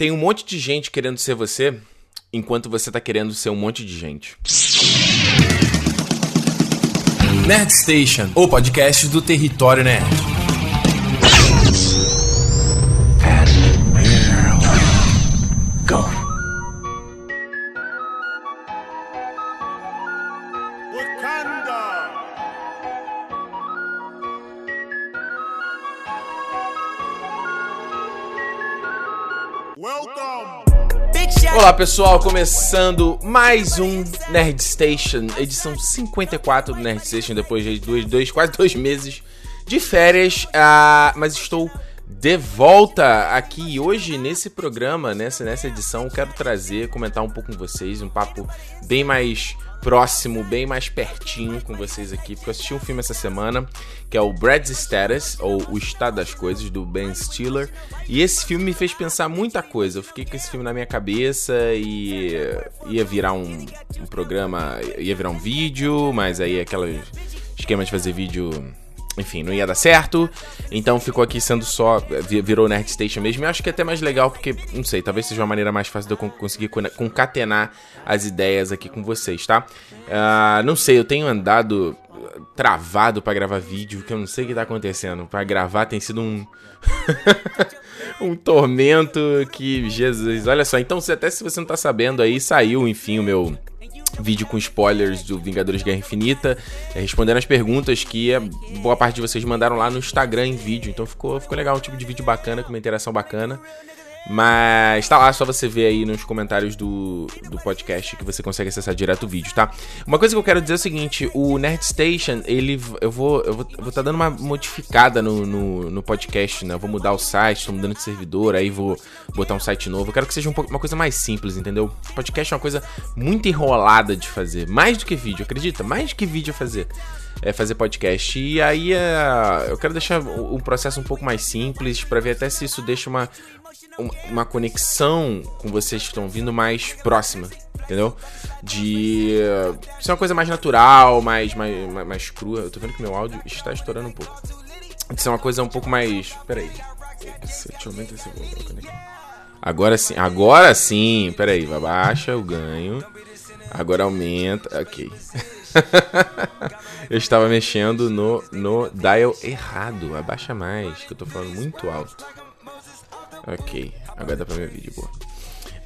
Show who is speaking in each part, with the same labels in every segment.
Speaker 1: Tem um monte de gente querendo ser você, enquanto você tá querendo ser um monte de gente.
Speaker 2: Nerd Station, o podcast do território nerd.
Speaker 1: Pessoal, começando mais um Nerd Station, edição 54 do Nerd Station, depois de dois, dois quase dois meses de férias, uh, mas estou de volta aqui hoje nesse programa, nessa, nessa edição, quero trazer, comentar um pouco com vocês, um papo bem mais próximo, bem mais pertinho com vocês aqui, porque eu assisti um filme essa semana que é o Brad's Status, ou O Estado das Coisas, do Ben Stiller, e esse filme me fez pensar muita coisa. Eu fiquei com esse filme na minha cabeça e ia virar um, um programa, ia virar um vídeo, mas aí aquele esquema de fazer vídeo enfim, não ia dar certo. Então ficou aqui sendo só. Virou Nerd Station mesmo. E acho que é até mais legal, porque, não sei, talvez seja uma maneira mais fácil de eu conseguir concatenar as ideias aqui com vocês, tá? Uh, não sei, eu tenho andado travado para gravar vídeo, que eu não sei o que tá acontecendo. Para gravar tem sido um. um tormento que. Jesus, olha só. Então, se, até se você não tá sabendo aí, saiu, enfim, o meu vídeo com spoilers do Vingadores Guerra Infinita, é, respondendo as perguntas que a boa parte de vocês mandaram lá no Instagram em vídeo. Então ficou, ficou legal, um tipo de vídeo bacana, com uma interação bacana. Mas tá lá, só você ver aí nos comentários do, do podcast que você consegue acessar direto o vídeo, tá? Uma coisa que eu quero dizer é o seguinte: o Nerd Station, ele. Eu vou. Eu vou, tá dando uma modificada no, no, no, podcast, né? Eu vou mudar o site, tô mudando de servidor, aí vou botar um site novo. Eu quero que seja um uma coisa mais simples, entendeu? Podcast é uma coisa muito enrolada de fazer. Mais do que vídeo, acredita? Mais do que vídeo fazer é, fazer podcast. E aí é, eu quero deixar o, o, processo um pouco mais simples para ver até se isso deixa uma, uma conexão com vocês que estão vindo mais próxima, entendeu? De ser uma coisa mais natural, mais, mais, mais, mais crua. Eu tô vendo que meu áudio está estourando um pouco. De ser uma coisa um pouco mais. Peraí. Deixa eu aumentar esse volume. Agora sim, agora sim. Peraí, abaixa o ganho. Agora aumenta. Ok. eu estava mexendo no, no dial errado. Abaixa mais, que eu tô falando muito alto. Ok, agora dá pra ver vídeo, boa.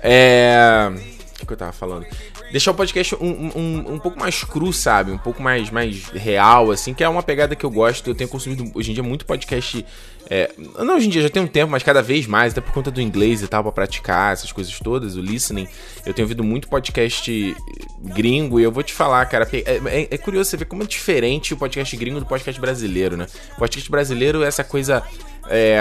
Speaker 1: É. O que, que eu tava falando? Deixar o podcast um, um, um pouco mais cru, sabe? Um pouco mais, mais real, assim, que é uma pegada que eu gosto. Eu tenho consumido hoje em dia muito podcast. É, não hoje em dia, já tem um tempo, mas cada vez mais, até por conta do inglês e tal, pra praticar essas coisas todas, o listening. Eu tenho ouvido muito podcast gringo e eu vou te falar, cara. É, é, é curioso você ver como é diferente o podcast gringo do podcast brasileiro, né? O podcast brasileiro é essa coisa. É,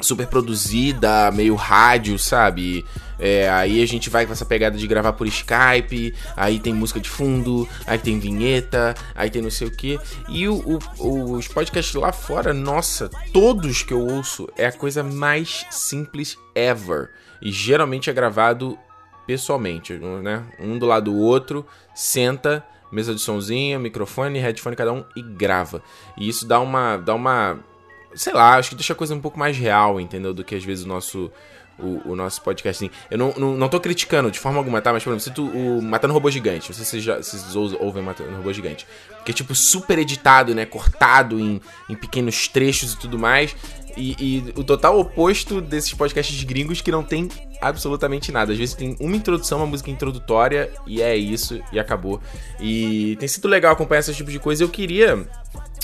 Speaker 1: super produzida, meio rádio, sabe? É, aí a gente vai com essa pegada de gravar por Skype, aí tem música de fundo, aí tem vinheta, aí tem não sei o que. E o, o, os podcasts lá fora, nossa, todos que eu ouço é a coisa mais simples ever. E geralmente é gravado pessoalmente, né? Um do lado do outro, senta, mesa de somzinho, microfone, headphone cada um e grava. E isso dá uma, dá uma sei lá, acho que deixa a coisa um pouco mais real, entendeu? Do que às vezes o nosso. O, o nosso podcast, assim. Eu não, não, não tô criticando de forma alguma, tá? Mas, por exemplo, tu, o Matando Robô Gigante, não sei se vocês, já, vocês ouvem Matando Robô Gigante, que é, tipo, super editado, né? Cortado em, em pequenos trechos e tudo mais. E, e, o total oposto desses podcasts gringos que não tem absolutamente nada. Às vezes tem uma introdução, uma música introdutória, e é isso, e acabou. E tem sido legal acompanhar esse tipo de coisa. Eu queria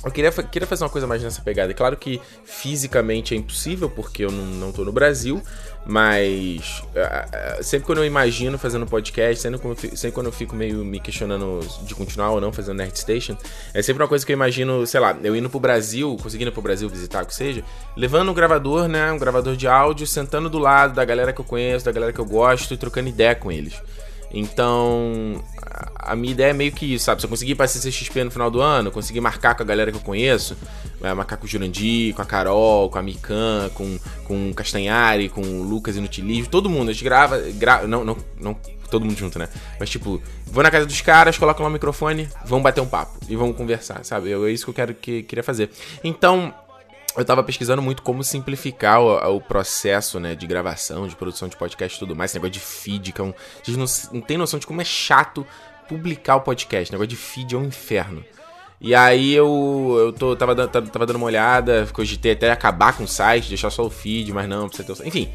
Speaker 1: eu queria, queria fazer uma coisa mais nessa pegada. É claro que fisicamente é impossível, porque eu não, não tô no Brasil, mas uh, sempre quando eu imagino fazendo podcast, sempre quando, eu, sempre quando eu fico meio me questionando de continuar ou não fazendo Nerd Station, é sempre uma coisa que eu imagino, sei lá, eu indo pro Brasil, conseguindo pro Brasil visitar, o que seja, levando um gravador, né, um gravador de áudio, sentando do lado da galera que eu conheço, da galera que eu gosto e trocando ideia com eles. Então, a minha ideia é meio que isso, sabe? Se eu conseguir ir pra CCXP no final do ano, conseguir marcar com a galera que eu conheço, é, marcar com o Jurandir, com a Carol, com a Mikan, com, com o Castanhari, com o Lucas Inutilismo, todo mundo. A gente grava, grava não, não, não todo mundo junto, né? Mas tipo, vou na casa dos caras, coloco lá o microfone, vamos bater um papo e vamos conversar, sabe? É isso que eu quero que queria fazer. Então, eu tava pesquisando muito como simplificar o, o, processo, né, de gravação, de produção de podcast e tudo mais. Esse negócio de feed, que é um. Gente não, não tem noção de como é chato publicar o podcast. O negócio de feed é um inferno. E aí eu, eu tô, tava, tava dando uma olhada, cogitei até acabar com o site, deixar só o feed, mas não, precisa ter. Enfim.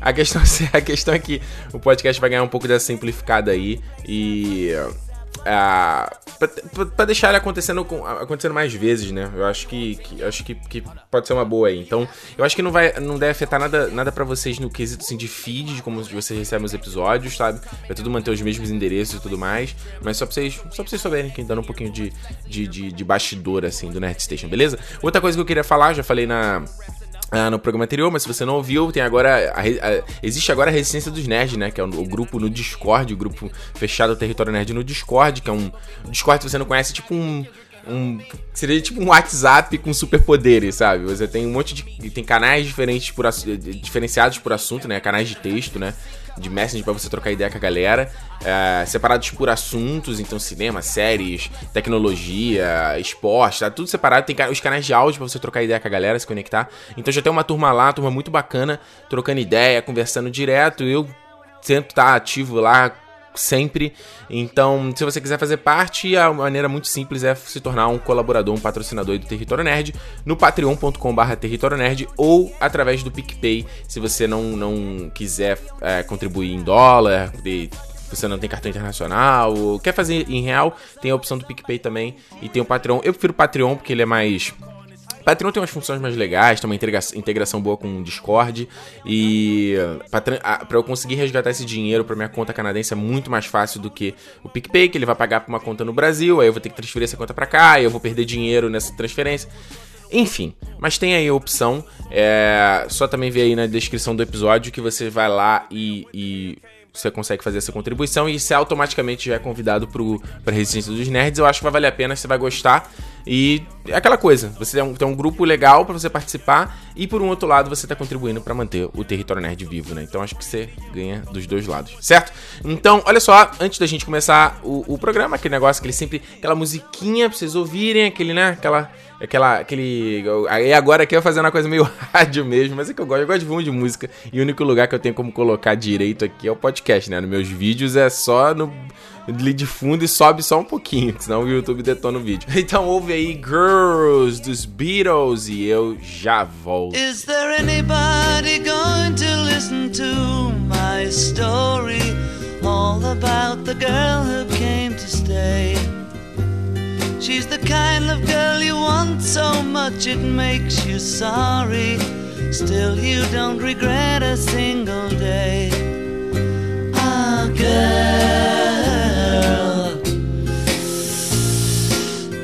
Speaker 1: A questão, a questão é que o podcast vai ganhar um pouco dessa simplificada aí. E uh, para deixar ele acontecendo, acontecendo mais vezes, né? Eu acho que, que acho que, que, pode ser uma boa aí. Então, eu acho que não vai, não deve afetar nada, nada para vocês no quesito assim, de feed, de como vocês recebem os episódios, sabe? Vai tudo manter os mesmos endereços e tudo mais, mas só pra vocês, só pra vocês souberem que dando um pouquinho de, de, de, de bastidor assim do Nerd Station, beleza? Outra coisa que eu queria falar, já falei na ah, no programa anterior, mas se você não ouviu, tem agora. A, a, existe agora a Resistência dos Nerds, né? Que é o, o, grupo no Discord, o grupo fechado Território Nerd no Discord, que é um. Discord, se você não conhece, tipo um. Um, seria tipo um WhatsApp com superpoderes, sabe? Você tem um monte de. Tem canais diferentes por, diferenciados por assunto, né? Canais de texto, né? De Messenger para você trocar ideia com a galera, é, separados por assuntos, então cinema, séries, tecnologia, esporte, tá tudo separado. Tem os canais de áudio para você trocar ideia com a galera, se conectar. Então já tem uma turma lá, turma muito bacana, trocando ideia, conversando direto. Eu estar tá ativo lá sempre. Então, se você quiser fazer parte, a maneira muito simples é se tornar um colaborador, um patrocinador do Território Nerd no patreon.com.br Território Nerd ou através do PicPay, se você não, não quiser é, contribuir em dólar, de, você não tem cartão internacional, ou quer fazer em real, tem a opção do PicPay também e tem o Patreon. Eu prefiro o Patreon porque ele é mais Patreon tem umas funções mais legais, tem uma integração boa com o Discord. E para eu conseguir resgatar esse dinheiro para minha conta canadense é muito mais fácil do que o PicPay, que ele vai pagar para uma conta no Brasil, aí eu vou ter que transferir essa conta para cá, eu vou perder dinheiro nessa transferência. Enfim, mas tem aí a opção. É, só também ver aí na descrição do episódio que você vai lá e, e você consegue fazer essa contribuição e você automaticamente já é convidado para a Resistência dos Nerds. Eu acho que vai valer a pena, você vai gostar. E é aquela coisa, você tem um, tem um grupo legal para você participar e por um outro lado você está contribuindo para manter o território nerd vivo, né? Então acho que você ganha dos dois lados, certo? Então, olha só, antes da gente começar o, o programa, aquele negócio, aquele sempre, aquela musiquinha pra vocês ouvirem, aquele, né? Aquela, aquela, aquele. Aí agora aqui eu fazendo uma coisa meio rádio mesmo, mas é que eu gosto, eu gosto de volume de música e o único lugar que eu tenho como colocar direito aqui é o podcast, né? Nos meus vídeos é só no de fundo e sobe só um pouquinho, senão o YouTube detona o vídeo. Então ouve aí Girls dos Beatles e eu já volto. Is there anybody going to listen to my story? All about the girl who came to stay. She's the kind of girl you want so much it makes you sorry. Still, you don't regret a single day. Ah, girl.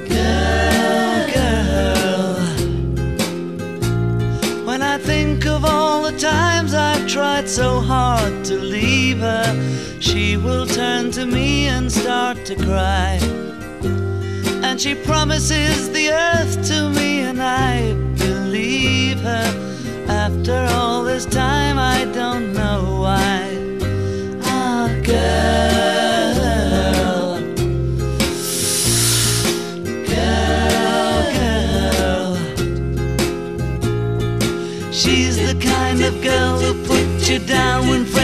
Speaker 1: Girl, girl. When I think of all the times I've tried so hard to leave her, she will turn to me and start to cry. And she promises the earth to me, and I believe her. After all this time, I don't know why. Ah, girl. Girl, girl. She's the kind of girl who puts you down when friends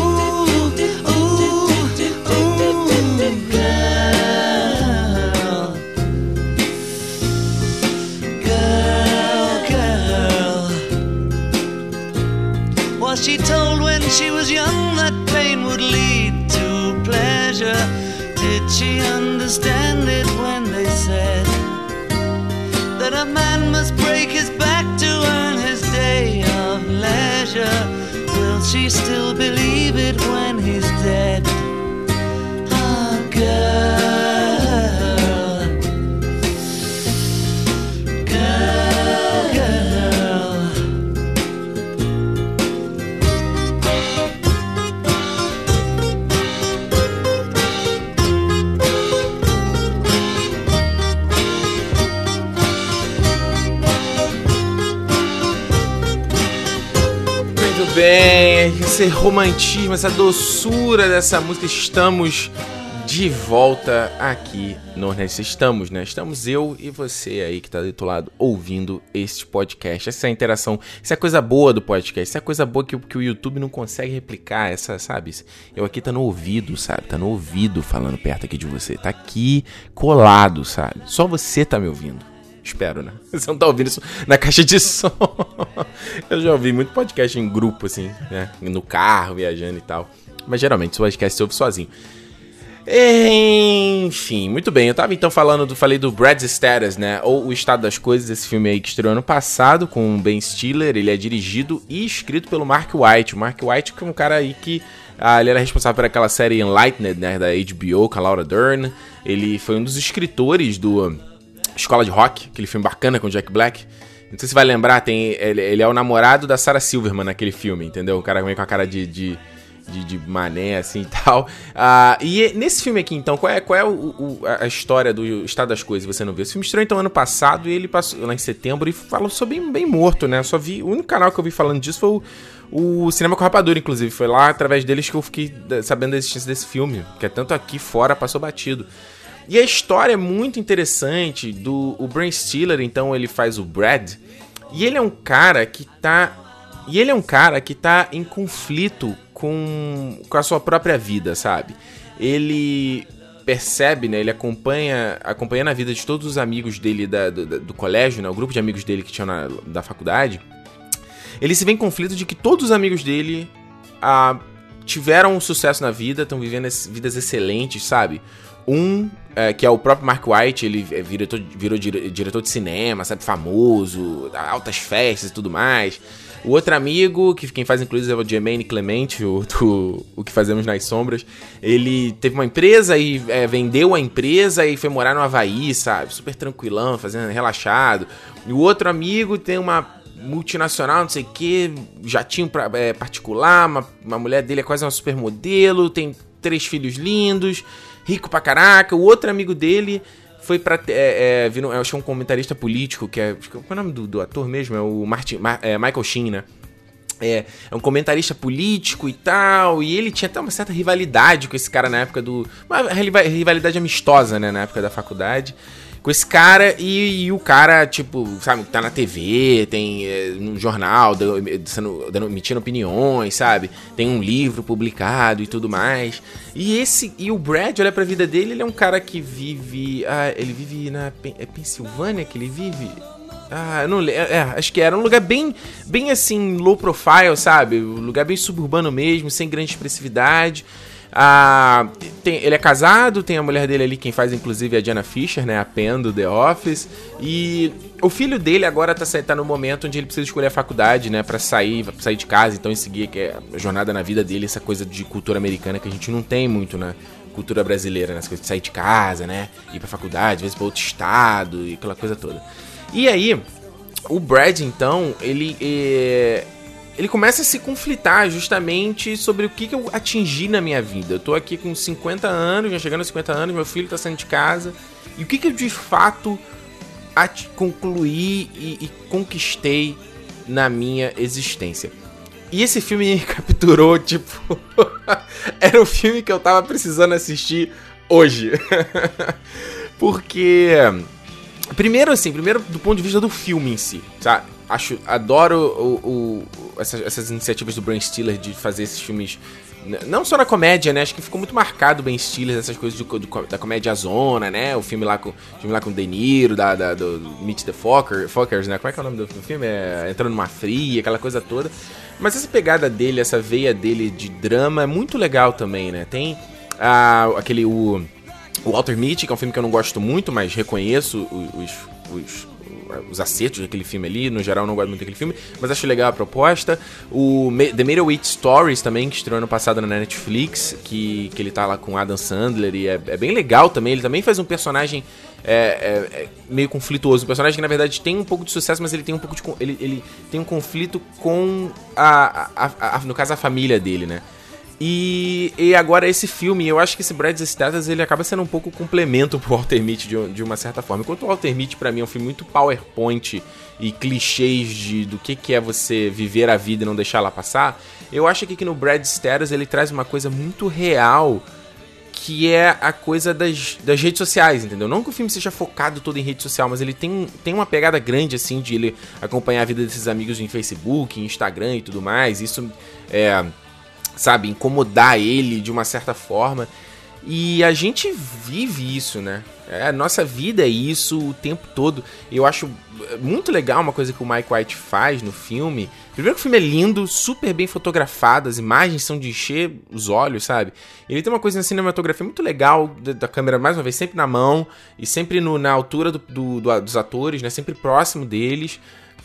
Speaker 1: bem, esse romantismo, essa doçura dessa música, estamos de volta aqui no Nordeste. Estamos, né? Estamos eu e você aí que tá do outro lado ouvindo este podcast. Essa é interação, essa é coisa boa do podcast, essa é coisa boa que, que o YouTube não consegue replicar, essa, sabe? Eu aqui tá no ouvido, sabe? Tá no ouvido falando perto aqui de você. Tá aqui colado, sabe? Só você tá me ouvindo. Espero, né? Você não tá ouvindo isso na caixa de som. Eu já ouvi muito podcast em grupo, assim, né? No carro, viajando e tal. Mas geralmente o podcast se ouve sozinho. Enfim, muito bem. Eu tava então falando do. Falei do Brad's Status, né? Ou O Estado das Coisas, esse filme aí que estreou ano passado com o Ben Stiller. Ele é dirigido e escrito pelo Mark White. O Mark White, que é um cara aí que. Ah, ele era responsável por aquela série Enlightened, né? Da HBO, com a Laura Dern. Ele foi um dos escritores do Escola de Rock, aquele filme bacana com Jack Black. Não sei se vai lembrar, tem, ele, ele é o namorado da Sarah Silverman naquele filme, entendeu? O cara com a cara de, de, de, de mané, assim e tal. Uh, e nesse filme aqui, então, qual é, qual é o, o, a história do estado das coisas? Você não viu? Esse filme estreou então ano passado e ele passou lá em setembro e falou sobre bem, bem morto, né? Eu só vi. O único canal que eu vi falando disso foi o, o Cinema com Rapadura, inclusive. Foi lá através deles que eu fiquei sabendo da existência desse filme, que é tanto aqui fora passou batido. E a história é muito interessante do o Brain Stiller, então ele faz o Brad, e ele é um cara que tá e ele é um cara que tá em conflito com, com a sua própria vida, sabe? Ele percebe, né? Ele acompanha, acompanhando a vida de todos os amigos dele da, do, do, colégio, né? O grupo de amigos dele que tinha na, da faculdade. Ele se vê em conflito de que todos os amigos dele ah, tiveram sucesso na vida, estão vivendo vidas excelentes, sabe? Um, é, que é o próprio Mark White, ele é diretor, virou diretor de cinema, sabe, famoso, altas festas e tudo mais. O outro amigo, que quem faz inclusive é o Jermaine Clemente, o, do, o que fazemos nas sombras, ele teve uma empresa e é, vendeu a empresa e foi morar no Havaí, sabe? Super tranquilão, fazendo relaxado. E o outro amigo tem uma multinacional, não sei o que, jatinho pra, é, particular, uma, uma mulher dele é quase uma supermodelo, tem três filhos lindos rico pra caraca. O outro amigo dele foi pra. É, é, viram, eu achei um comentarista político, que é. Qual é o nome do, do ator mesmo? É o Martin, Mar, é, Michael Sheen, né? É, é, um comentarista político e tal, e ele tinha até uma certa rivalidade com esse cara na época do. Uma rivalidade amistosa, né? Na época da faculdade com esse cara e, e, o cara, tipo, sabe, tá na TV, tem é, no jornal, dando, emitindo opiniões, sabe? Tem um livro publicado e tudo mais. E esse e o Brad, olha pra vida dele, ele é um cara que vive. Ah, ele vive na. É Pensilvânia que ele vive? Ah, não lembro. É, acho que era um lugar bem, bem assim, low profile, sabe? Um lugar bem suburbano mesmo, sem grande expressividade. Ah, tem, ele é casado, tem a mulher dele ali, quem faz inclusive é a Diana Fisher, né? A Pen do The Office. E o filho dele agora tá, tá no momento onde ele precisa escolher a faculdade, né? Pra sair, pra sair de casa, então em seguir que é a jornada na vida dele, essa coisa de cultura americana que a gente não tem muito na cultura brasileira, né? Essa coisa de sair de casa, né? Ir pra faculdade, às vezes pra outro estado e aquela coisa toda. E aí, o Brad, então, ele. É ele começa a se conflitar justamente sobre o que, que eu atingi na minha vida. Eu tô aqui com 50 anos, já chegando aos 50 anos, meu filho tá saindo de casa. E o que, que eu de fato concluí e, e conquistei na minha existência. E esse filme me capturou, tipo. era o filme que eu tava precisando assistir hoje. Porque. Primeiro, assim, primeiro do ponto de vista do filme em si, sabe? Acho, adoro o, o, essas, essas iniciativas do Ben Stiller de fazer esses filmes não só na comédia, né? Acho que ficou muito marcado Ben Stiller, essas coisas do, do, da comédia zona, né? O filme lá com, filme lá com De Niro, da, da, do Meet the Fokker, Fockers, né? Como é que é o nome do, do, filme? É Entrando numa Fria, aquela coisa toda. Mas essa pegada dele, essa veia dele de drama é muito legal também, né? Tem ah, aquele... O, o Walter Mitty, que é um filme que eu não gosto muito, mas reconheço os, os, os acertos daquele filme ali. No geral, não gosto muito daquele filme, mas acho legal a proposta. O The Middleweight Stories também, que estreou ano passado na Netflix, que, que ele tá lá com Adam Sandler e é, é bem legal também. Ele também faz um personagem é, é, é, meio conflituoso. Um personagem que, na verdade, tem um pouco de sucesso, mas ele tem um pouco de. Ele, ele tem um conflito com a, a, a, no caso, a família dele, né? E, e agora esse filme, eu acho que esse Brad Status ele acaba sendo um pouco complemento pro Walter Mitty de, de uma certa forma. Enquanto o Walter Mitty para mim é um filme muito PowerPoint e clichês de, do que, que é você viver a vida e não deixar ela passar, eu acho que aqui no Brad Status ele traz uma coisa muito real que é a coisa das, das redes sociais, entendeu? Não que o filme seja focado todo em rede social, mas ele tem, tem uma pegada grande, assim, de ele acompanhar a vida desses amigos em Facebook, em Instagram e tudo mais. Isso, é, sabe, incomodar ele de uma certa forma. E a gente vive isso, né? É, a nossa vida é isso o tempo todo. Eu acho muito legal uma coisa que o Mike White faz no filme. Primeiro que o filme é lindo, super bem fotografado, as imagens são de encher os olhos, sabe? Ele tem uma coisa na cinematografia muito legal, da, da câmera, mais uma vez, sempre na mão e sempre no, na altura do, do, do, dos atores, né? Sempre próximo deles.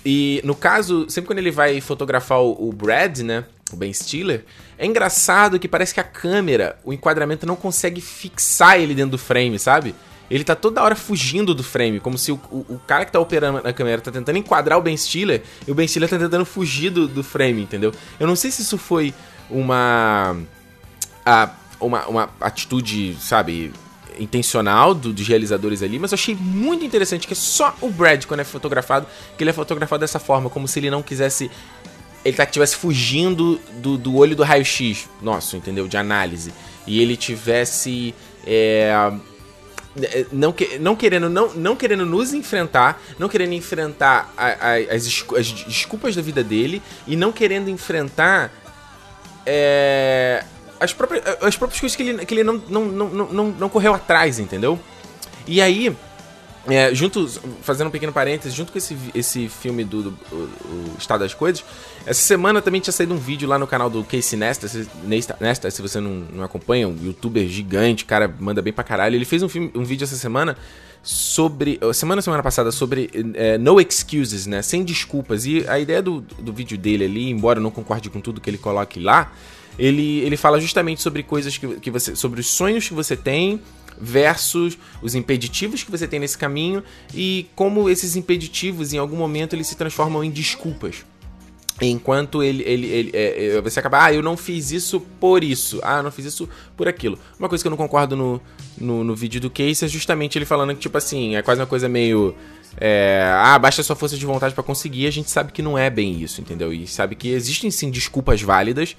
Speaker 1: E no caso, sempre quando ele vai fotografar o, o Brad, né? O Ben Stiller, é engraçado que parece que a câmera, o enquadramento não consegue fixar ele dentro do frame, sabe? Ele tá toda hora fugindo do frame, como se o, o, o, cara que tá operando na câmera tá tentando enquadrar o Ben Stiller e o Ben Stiller tá tentando fugir do, do frame, entendeu? Eu não sei se isso foi uma. A, uma, uma atitude, sabe, intencional do, dos realizadores ali, mas eu achei muito interessante que é só o Brad, quando é fotografado, que ele é fotografado dessa forma, como se ele não quisesse. Ele tá, estivesse fugindo do, do olho do raio-x nosso, entendeu? De análise. E ele tivesse. É, é, não, que, não, querendo, não, não querendo nos enfrentar, não querendo enfrentar a, a, as, as, desculpas da vida dele e não querendo enfrentar é, as, próprias, as próprias coisas que ele, que ele não, não, não, não, não correu atrás, entendeu? E aí, é, junto, fazendo um pequeno parênteses, junto com esse, esse filme do, do, do, Estado das Coisas, essa semana também tinha saído um vídeo lá no canal do Casey Nesta, se, Nesta, se você não, não acompanha, um youtuber gigante, cara, manda bem pra caralho. Ele fez um, filme, um vídeo essa semana sobre. Semana semana passada, sobre é, no excuses, né? Sem desculpas. E a ideia do, do vídeo dele ali, embora eu não concorde com tudo que ele coloque lá, ele, ele fala justamente sobre coisas que, que você. sobre os sonhos que você tem versus os impeditivos que você tem nesse caminho e como esses impeditivos em algum momento eles se transformam em desculpas. Enquanto ele, ele, ele é, é, você acaba, ah, eu não fiz isso por isso, ah, eu não fiz isso por aquilo. Uma coisa que eu não concordo no, no, no vídeo do Case é justamente ele falando que, tipo assim, é quase uma coisa meio. É, ah, basta sua força de vontade para conseguir. A gente sabe que não é bem isso, entendeu? E sabe que existem sim desculpas válidas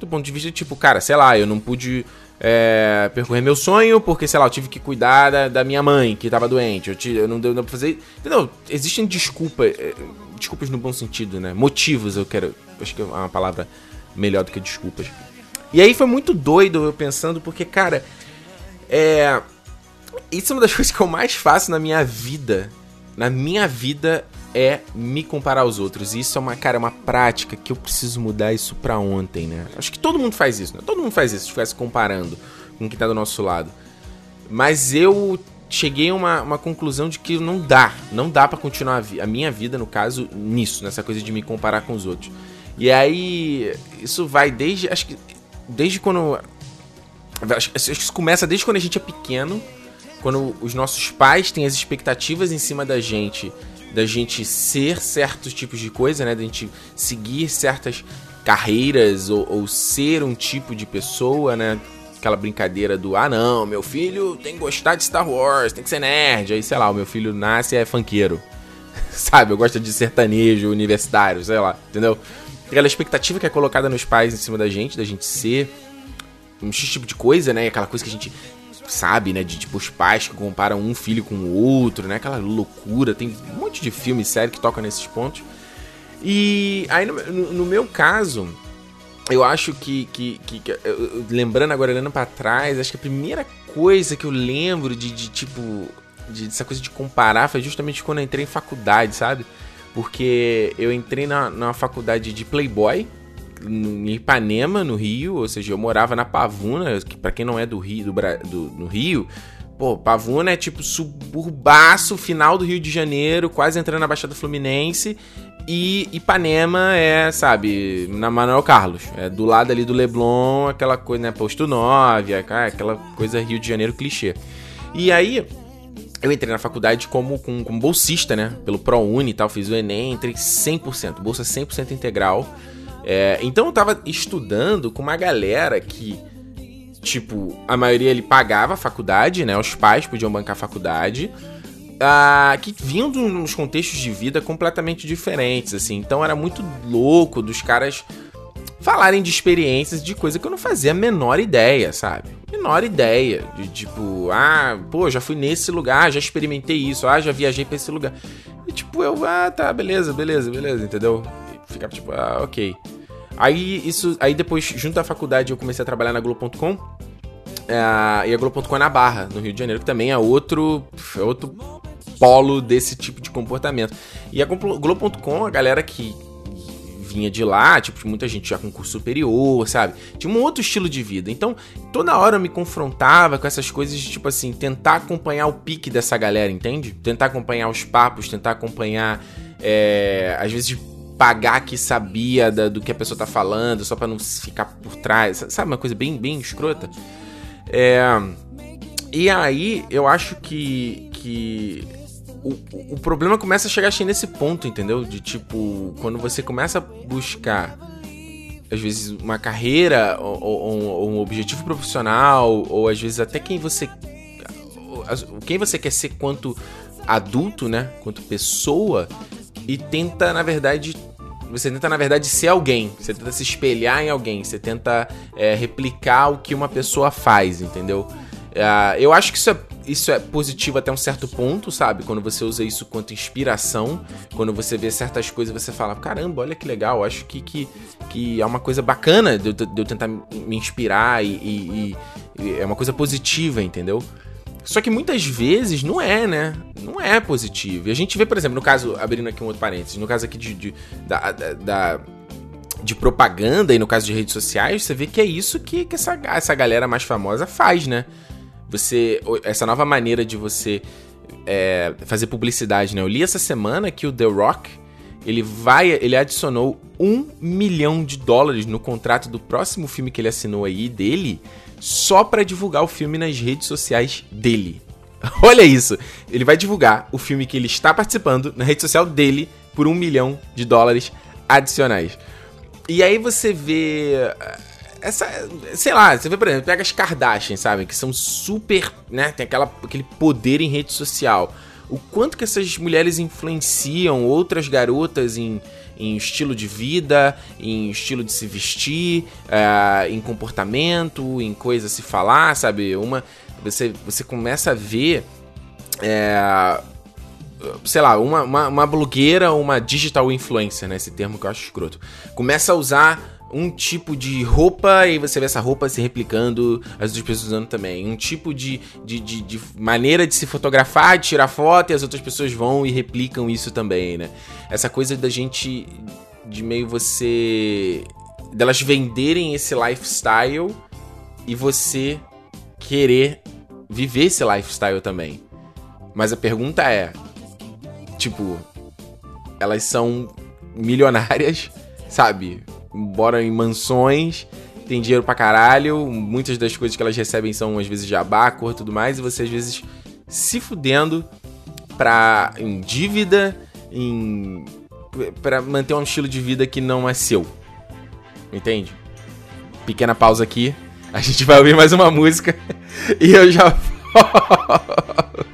Speaker 1: do ponto de vista, tipo, cara, sei lá, eu não pude é, percorrer meu sonho, porque, sei lá, eu tive que cuidar da, da minha mãe, que tava doente. Eu, eu não deu pra fazer. Entendeu? Existem desculpas. É, desculpas no bom sentido, né? Motivos, eu quero. Acho que é uma palavra melhor do que desculpas. E aí foi muito doido eu pensando, porque, cara. É. Isso é uma das coisas que eu mais faço na minha vida. Na minha vida é me comparar aos outros. E isso é uma, cara, é uma prática que eu preciso mudar isso pra ontem, né? Acho que todo mundo faz isso, né? Todo mundo faz isso, se estivesse comparando com quem tá do nosso lado. Mas eu cheguei a uma, uma conclusão de que não dá. Não dá para continuar a, a, minha vida, no caso, nisso, nessa coisa de me comparar com os outros. E aí, isso vai desde. Acho que. Desde quando. Acho, acho que isso começa desde quando a gente é pequeno. Quando os nossos pais têm as expectativas em cima da gente da gente ser certos tipos de coisa, né? Da gente seguir certas carreiras ou, ou, ser um tipo de pessoa, né? Aquela brincadeira do ah não, meu filho tem que gostar de Star Wars, tem que ser nerd. Aí, sei lá, o meu filho nasce e é funkeiro. Sabe, eu gosto de sertanejo, universitário, sei lá, entendeu? Aquela expectativa que é colocada nos pais em cima da gente, da gente ser um X tipo de coisa, né? Aquela coisa que a gente sabe, né? De tipo os pais que comparam um filho com o outro, né? Aquela loucura. Tem um monte de filme e série que toca nesses pontos. E aí, no, no, meu caso, eu acho que, que, que, que eu, lembrando agora, olhando para trás, acho que a primeira coisa que eu lembro de, de tipo, de, dessa coisa de comparar foi justamente quando eu entrei em faculdade, sabe? Porque eu entrei na, na faculdade de Playboy, em Ipanema, no Rio, ou seja, eu morava na Pavuna, que para quem não é do Rio, do, do, Rio, pô, Pavuna é tipo suburbaço, final do Rio de Janeiro, quase entrando na Baixada Fluminense, e Ipanema é, sabe, na Manuel Carlos, é do lado ali do Leblon, aquela coisa, né, Posto 9, é, aquela coisa Rio de Janeiro clichê. E aí, eu entrei na faculdade como, como, como bolsista, né, pelo ProUni e tal, fiz o Enem, entrei 100%, bolsa 100% integral, É, então eu tava estudando com uma galera que, tipo, a maioria ele pagava a faculdade, né? Os pais podiam bancar a faculdade. Uh, que vinham de uns contextos de vida completamente diferentes, assim. Então era muito louco dos caras falarem de experiências de coisa que eu não fazia a menor ideia, sabe? Menor ideia. De tipo, ah, pô, já fui nesse lugar, já experimentei isso, ah, já viajei pra esse lugar. E tipo, eu, ah, tá, beleza, beleza, beleza, entendeu? Ficava tipo, ah, ok. Aí isso. Aí depois, junto à faculdade, eu comecei a trabalhar na Globo.com. É, e a Globo.com é na Barra, no Rio de Janeiro, que também é outro. É outro polo desse tipo de comportamento. E a Globo.com, a galera que vinha de lá, tipo, muita gente já com curso superior, sabe? Tinha um outro estilo de vida. Então, toda hora eu me confrontava com essas coisas de, tipo assim, tentar acompanhar o pique dessa galera, entende? Tentar acompanhar os papos, tentar acompanhar, é, às vezes, pagar que sabia da, do que a pessoa tá falando, só para não ficar por trás. Sabe, uma coisa bem, bem escrota? É... E aí, eu acho que, que o, o problema começa a chegar assim, nesse ponto, entendeu? De tipo, quando você começa a buscar, às vezes, uma carreira ou, ou, ou um objetivo profissional, ou às vezes até quem você. Quem você quer ser quanto adulto, né? Quanto pessoa, e tenta, na verdade, você tenta, na verdade, ser alguém. Você tenta se espelhar em alguém. Você tenta é, replicar o que uma pessoa faz, entendeu? Uh, eu acho que isso é, isso é positivo até um certo ponto, sabe? Quando você usa isso quanto inspiração, quando você vê certas coisas, você fala: caramba, olha que legal, acho que, que, que é uma coisa bacana de eu, de eu tentar me inspirar e, e, e, é uma coisa positiva, entendeu? Só que muitas vezes não é, né? Não é positivo. E a gente vê, por exemplo, no caso, abrindo aqui um outro parênteses, no caso aqui de, de da, da, da de propaganda e no caso de redes sociais, você vê que é isso que, que essa, essa galera mais famosa faz, né? Você. Essa nova maneira de você é, fazer publicidade, né? Eu li essa semana que o The Rock ele vai. Ele adicionou um milhão de dólares no contrato do próximo filme que ele assinou aí dele, só para divulgar o filme nas redes sociais dele. Olha isso! Ele vai divulgar o filme que ele está participando na rede social dele por um milhão de dólares adicionais. E aí você vê essa, sei lá, você vê, por exemplo, pega as Kardashian, sabe? Que são super, né? Tem aquela, aquele poder em rede social. O quanto que essas mulheres influenciam outras garotas em, em estilo de vida, em estilo de se vestir, uh, em comportamento, em coisa a se falar, sabe? Uma, você, você começa a ver, é, sei lá, uma, uma, uma blogueira ou uma digital influencer, né? Esse termo que eu acho escroto. Começa a usar um tipo de roupa e você vê essa roupa se replicando, as outras pessoas usando também. Um tipo de, de, de, de, maneira de se fotografar, de tirar foto e as outras pessoas vão e replicam isso também, né? Essa coisa da gente, de meio você. delas venderem esse lifestyle e você querer viver esse lifestyle também. Mas a pergunta é: tipo, elas são milionárias, sabe? Moram em mansões, tem dinheiro pra caralho, muitas das coisas que elas recebem são às vezes jabá, cor e tudo mais, e você às vezes se fudendo pra, em dívida, em para manter um estilo de vida que não é seu. Entende? Pequena pausa aqui. A gente vai ouvir mais uma música e eu já volto.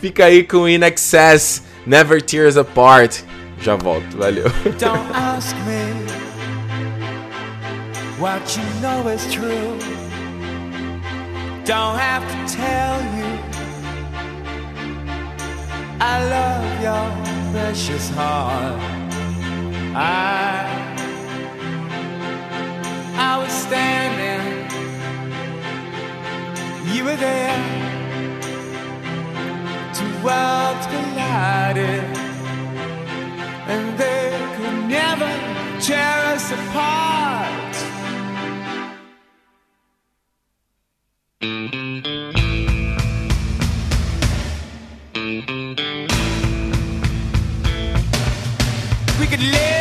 Speaker 1: Fica aí com In Excess, Never Tears Apart. Já volto, valeu. What you know is true. Don't have to tell you. I love your precious heart. I, I was standing, you were there. Two worlds collided, and they could never tear us apart.
Speaker 3: We could live.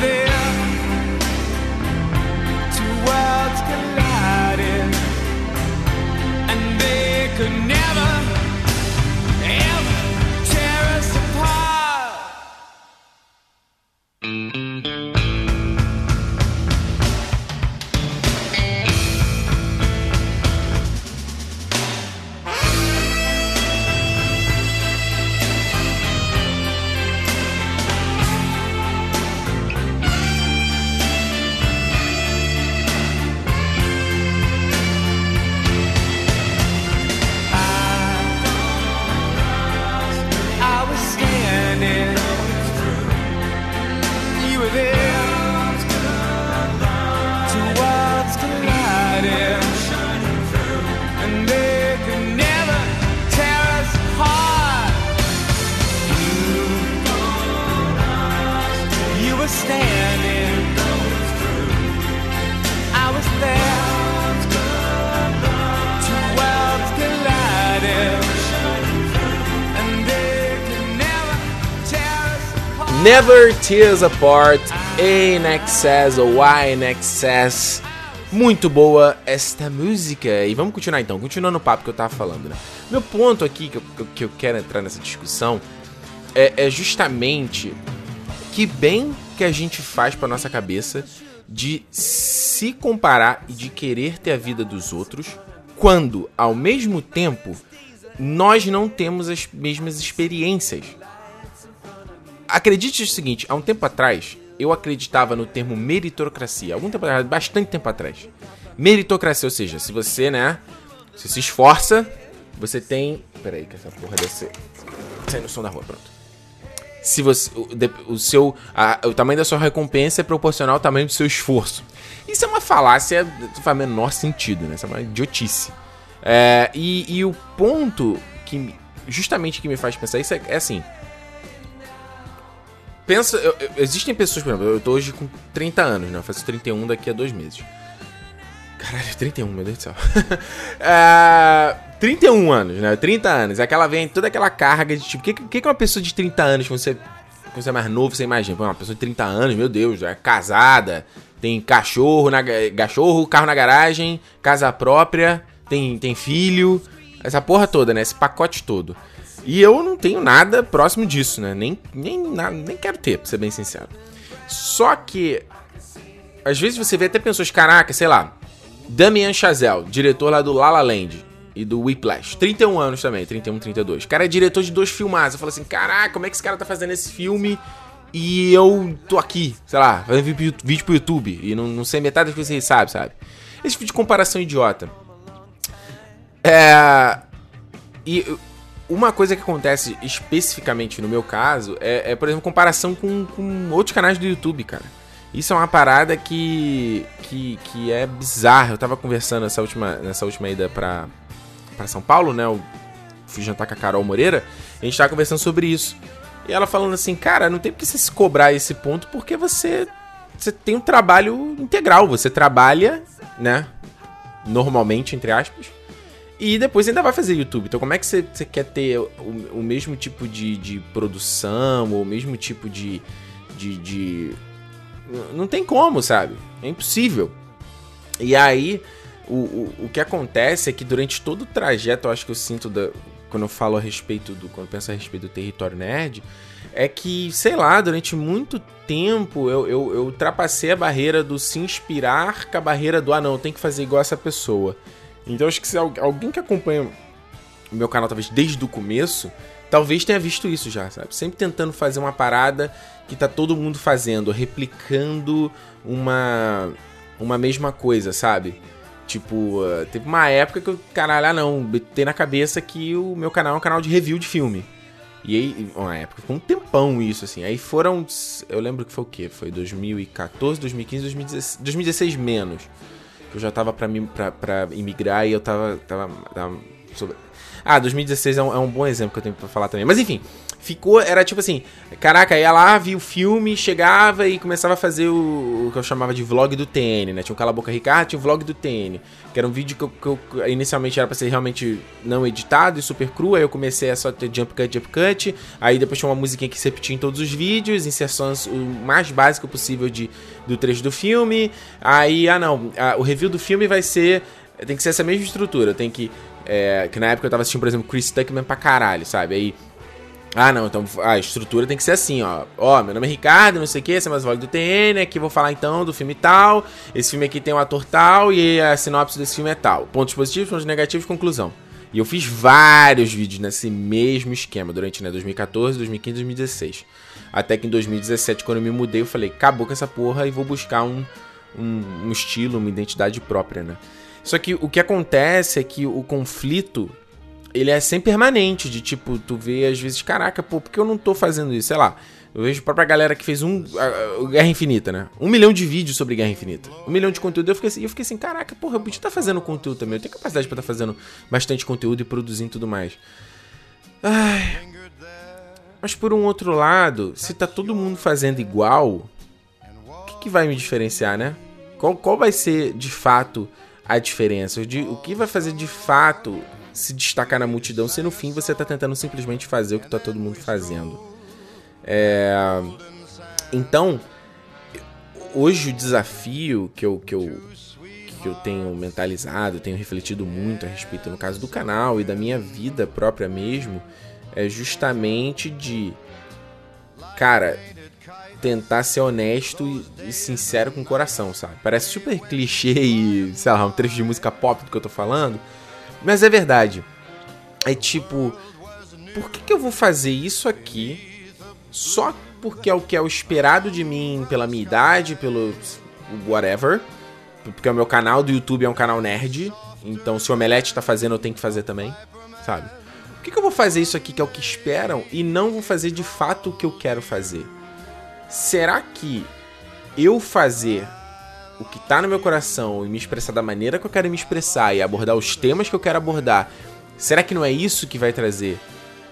Speaker 3: living Never
Speaker 1: Tears Apart, In Excess ou Why In Excess. Muito boa esta música. E vamos continuar então, continuando o papo que eu tava falando, né? Meu ponto aqui que eu- que eu quero entrar nessa discussão é, é justamente que bem que a gente faz pra nossa cabeça de se comparar e de querer ter a vida dos outros, quando, ao mesmo tempo, nós não temos as mesmas experiências. Acredite o seguinte, há um tempo atrás, eu acreditava no termo meritocracia. Algum tempo atrás, bastante tempo atrás. Meritocracia, ou seja, se você, né, se esforça, você tem... Peraí, que essa porra deve ser... Sai no som da rua, pronto. Se você, o, seu, a- o tamanho da sua recompensa é proporcional ao tamanho do seu esforço. Isso é uma falácia, não faz menor sentido, né? Isso é uma idiotice. É, e, e o ponto que me- justamente que me faz pensar isso é, é assim. Pensa, eu- eu- existem pessoas, por exemplo, eu tô hoje com 30 anos, né? Eu faço 31 daqui a dois meses. Caralho, 31, meu Deus do céu. é, 31 anos, né? 30 anos. É aquela vem toda aquela carga de tipo, o que, que, uma pessoa de 30 anos, quando você, quando você é mais novo, você imagina? Uma pessoa de 30 anos, meu Deus, é casada, tem cachorro, na, cachorro, carro na garagem, casa própria, tem, tem filho, essa porra toda, né? Esse pacote todo. E eu não tenho nada próximo disso, né? Nem, nem, na- nem quero ter, pra ser bem sincero. Só que às vezes você vê até pessoas, caraca, sei lá, Damien Chazelle, diretor lá do La La Land e do Whiplash. 31 anos também, 31, 32. O cara é diretor de dois filmados. Eu falo assim, caraca, como é que esse cara tá fazendo esse filme e eu tô aqui, sei lá, fazendo vídeo pro- YouTube e não, não sei metade coisas que ele sabe, sabe? Esse tipo de comparação idiota. É... E uma coisa que acontece especificamente no meu caso é, é, por exemplo, comparação com, com outros canais do YouTube, cara. Isso é uma parada que, que, que é bizarra. Eu tava conversando nessa última, nessa última ida pra, pra São Paulo, né? Eu fui jantar com a Carol Moreira. A gente tava conversando sobre isso. E ela falando assim, cara, não tem por que você se cobrar esse ponto, porque você, você tem um trabalho integral. Você trabalha, né? Normalmente, entre aspas. E depois ainda vai fazer YouTube. Então, como é que você, você quer ter o, o mesmo tipo de, de produção, ou o mesmo tipo de. de, de... Não tem como, sabe? É impossível. E aí, o, o, o que acontece é que durante todo o trajeto, eu acho que eu sinto da, quando eu falo a respeito do. Quando penso a respeito do território nerd, é que, sei lá, durante muito tempo eu, eu, eu ultrapassei a barreira do se inspirar com a barreira do ah, não, tenho que fazer igual essa pessoa. Então acho que se al- alguém que acompanha o meu canal, talvez desde o começo, talvez tenha visto isso já, sabe? Sempre tentando fazer uma parada que tá todo mundo fazendo, replicando uma, uma mesma coisa, sabe? Tipo, uh, teve uma época que eu, caralho, ah não, botei na cabeça que o meu canal é um canal de review de filme. E aí, uma época, ficou um tempão isso, assim. Aí foram, eu lembro que foi o quê? Foi 2014, 2015, 2016, 2016 menos que eu já tava pra, mim, pra, pra imigrar e eu tava. tava, tava sobre... Ah, 2016 é um, é um bom exemplo que eu tenho pra falar também. Mas enfim, ficou, era tipo assim, caraca, ia lá, via o filme, chegava e começava a fazer o, o que eu chamava de vlog do TN, né? Tinha o Cala Boca Ricardo, tinha o vlog do TN, que era um vídeo que eu, que eu, inicialmente era pra ser realmente não editado e super cru, aí eu comecei a só ter jump cut, jump cut, aí depois tinha uma musiquinha que se repetia em todos os vídeos, inserções o mais básico possível de, do trecho do filme, aí, ah não, a, o review do filme vai ser, tem que ser essa mesma estrutura, tem que, é, que na época eu tava assistindo, por exemplo, Chris Tuckman pra caralho, sabe, aí ah, não, então a estrutura tem que ser assim, ó. Ó, meu nome é Ricardo, não sei o que, esse é mais vlog do TN, aqui vou falar então do filme tal. Esse filme aqui tem um ator tal e a sinopse desse filme é tal. Pontos positivos, pontos negativos, conclusão. E eu fiz vários vídeos nesse mesmo esquema durante né, 2014, 2015 2016. Até que em 2017, quando eu me mudei, eu falei, acabou com essa porra e vou buscar um, um, um estilo, uma identidade própria, né? Só que o que acontece é que o conflito ele é sempre permanente, de tipo, tu vê às vezes, caraca, pô, por que eu não tô fazendo isso? Sei lá. Eu vejo a própria galera que fez um. A, a Guerra Infinita, né? Um milhão de vídeos sobre Guerra Infinita. Um milhão de conteúdo. Eu fiquei assim, eu fiquei assim caraca, porra, eu podia estar tá fazendo conteúdo também. Eu tenho capacidade pra estar tá fazendo bastante conteúdo e produzindo tudo mais. Ai. Mas por um outro lado, se tá todo mundo fazendo igual, o que, que vai me diferenciar, né? Qual, qual vai ser de fato a diferença? O que vai fazer de fato se destacar na multidão se no fim você está tentando simplesmente fazer o que está todo mundo fazendo. É... Então, hoje o desafio que eu, que eu, que eu tenho mentalizado, tenho refletido muito a respeito, no caso do canal e da minha vida própria mesmo, é justamente de, cara, tentar ser honesto e, e, sincero com o coração, sabe? Parece super clichê e, sei lá, um trecho de música pop do que eu tô falando, mas é verdade. É tipo, por que, que eu vou fazer isso aqui só porque é o que é o esperado de mim pela minha idade, pelo whatever? Porque o meu canal do YouTube é um canal nerd. Então, se o Omelete tá fazendo, eu tenho que fazer também, sabe? Por que, que eu vou fazer isso aqui que é o que esperam e não vou fazer de fato o que eu quero fazer? Será que eu fazer o que tá no meu coração e me expressar da maneira que eu quero me expressar e abordar os temas que eu quero abordar, será que não é isso que vai trazer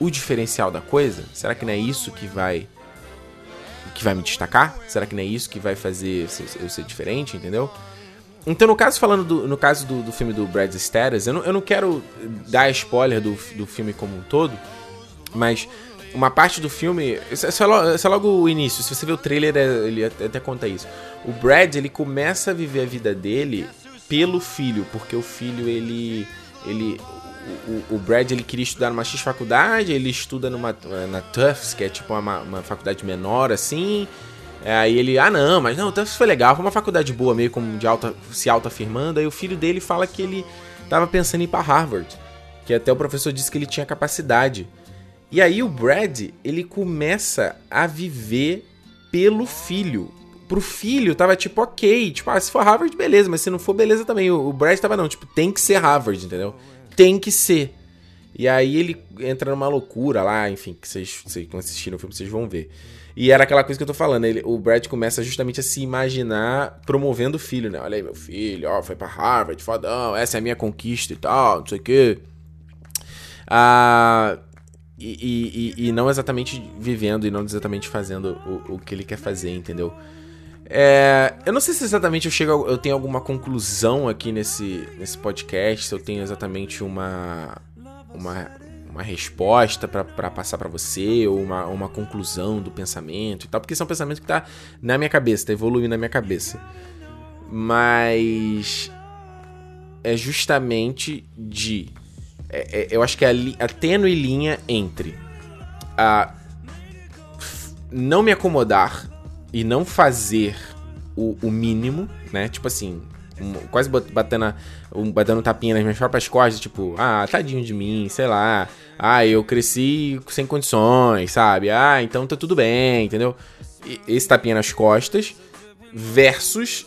Speaker 1: o diferencial da coisa? Será que não é isso que vai que vai me destacar? Será que não é isso que vai fazer eu ser diferente, entendeu? Então, no caso, falando do, no caso do, do filme do Brad Status, eu não, eu não quero dar spoiler do, do filme como um todo, mas uma parte do filme. Isso é, logo, isso é logo o início. Se você vê o trailer, é, ele até conta isso. O Brad, ele começa a viver a vida dele pelo filho, porque o filho, ele. ele o, o Brad ele queria estudar numa X faculdade, ele estuda numa, na Tufts, que é tipo uma, uma faculdade menor assim. Aí ele, ah não, mas não, Tufts foi legal, foi uma faculdade boa, meio como de alta, se auto-afirmando. Aí o filho dele fala que ele tava pensando em ir pra Harvard. Que até o professor disse que ele tinha capacidade. E aí o Brad, ele começa a viver pelo filho. Pro filho tava tipo, ok, tipo, ah, se for Harvard, beleza, mas se não for, beleza também. O, Brad tava não, tipo, tem que ser Harvard, entendeu? Tem que ser. E aí ele entra numa loucura lá, enfim, que vocês, vocês assistiram o filme, vocês vão ver. E era aquela coisa que eu tô falando, ele, o Brad começa justamente a se imaginar promovendo o filho, né? Olha aí, meu filho, ó, foi pra Harvard, fodão, essa é a minha conquista e tal, não sei o quê. Ah, e, e, e, não exatamente vivendo e não exatamente fazendo o, o que ele quer fazer, entendeu? É, eu não sei se exatamente eu chego, eu tenho alguma conclusão aqui nesse, nesse podcast, se eu tenho exatamente uma uma, uma resposta para passar para você ou uma, uma conclusão do pensamento e tal, porque esse é um pensamento que tá na minha cabeça, tá evoluindo na minha cabeça. Mas é justamente de é, é, eu acho que é a, a tênue linha entre a não me acomodar e não fazer o, o mínimo, né? Tipo assim, um, quase batendo, um, batendo um tapinha nas minhas próprias costas, tipo, ah, tadinho de mim, sei lá. Ah, eu cresci sem condições, sabe? Ah, então tá tudo bem, entendeu? Esse tapinha nas costas versus